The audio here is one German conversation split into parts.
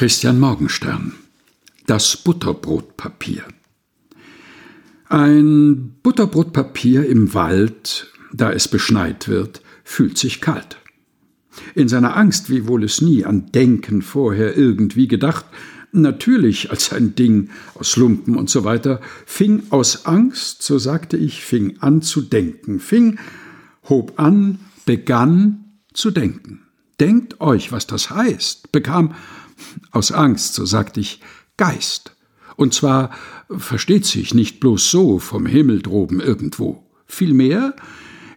Christian Morgenstern Das Butterbrotpapier Ein Butterbrotpapier im Wald, da es beschneit wird, fühlt sich kalt. In seiner Angst, wiewohl es nie an Denken vorher irgendwie gedacht, natürlich als ein Ding aus Lumpen und so weiter, fing aus Angst, so sagte ich, fing an zu denken, fing, hob an, begann zu denken. Denkt euch, was das heißt, bekam aus Angst, so sagte ich, Geist. Und zwar, versteht sich, nicht bloß so vom Himmel droben irgendwo. Vielmehr,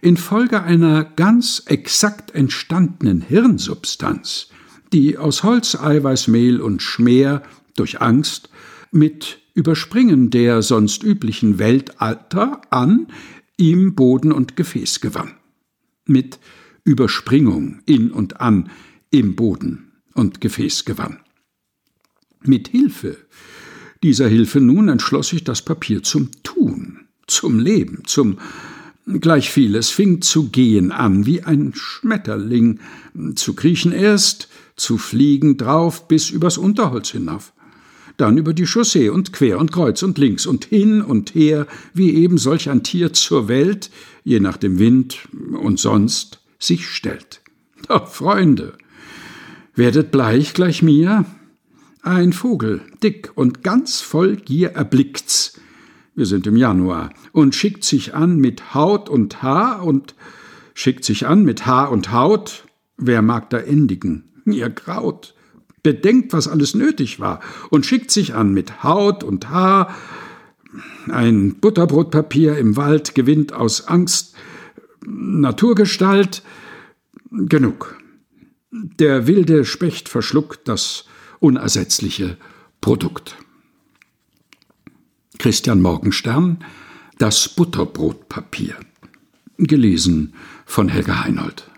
infolge einer ganz exakt entstandenen Hirnsubstanz, die aus Holz, Eiweiß, Mehl und Schmer durch Angst mit Überspringen der sonst üblichen Weltalter an ihm Boden und Gefäß gewann. Mit Überspringung in und an im Boden und Gefäß gewann. Mit Hilfe dieser Hilfe nun entschloss sich das Papier zum Tun, zum Leben, zum gleich viel. Es fing zu gehen an, wie ein Schmetterling, zu kriechen erst, zu fliegen drauf bis übers Unterholz hinauf, dann über die Chaussee und quer und kreuz und links und hin und her, wie eben solch ein Tier zur Welt, je nach dem Wind und sonst, sich stellt. Doch, Freunde, werdet bleich gleich mir, ein Vogel, dick und ganz voll Gier erblickt's, wir sind im Januar, und schickt sich an mit Haut und Haar und schickt sich an mit Haar und Haut, wer mag da endigen? Ihr Kraut. Bedenkt, was alles nötig war, und schickt sich an mit Haut und Haar. Ein Butterbrotpapier im Wald gewinnt aus Angst Naturgestalt. Genug. Der wilde Specht verschluckt das unersetzliche Produkt. Christian Morgenstern Das Butterbrotpapier. Gelesen von Helga Heinold.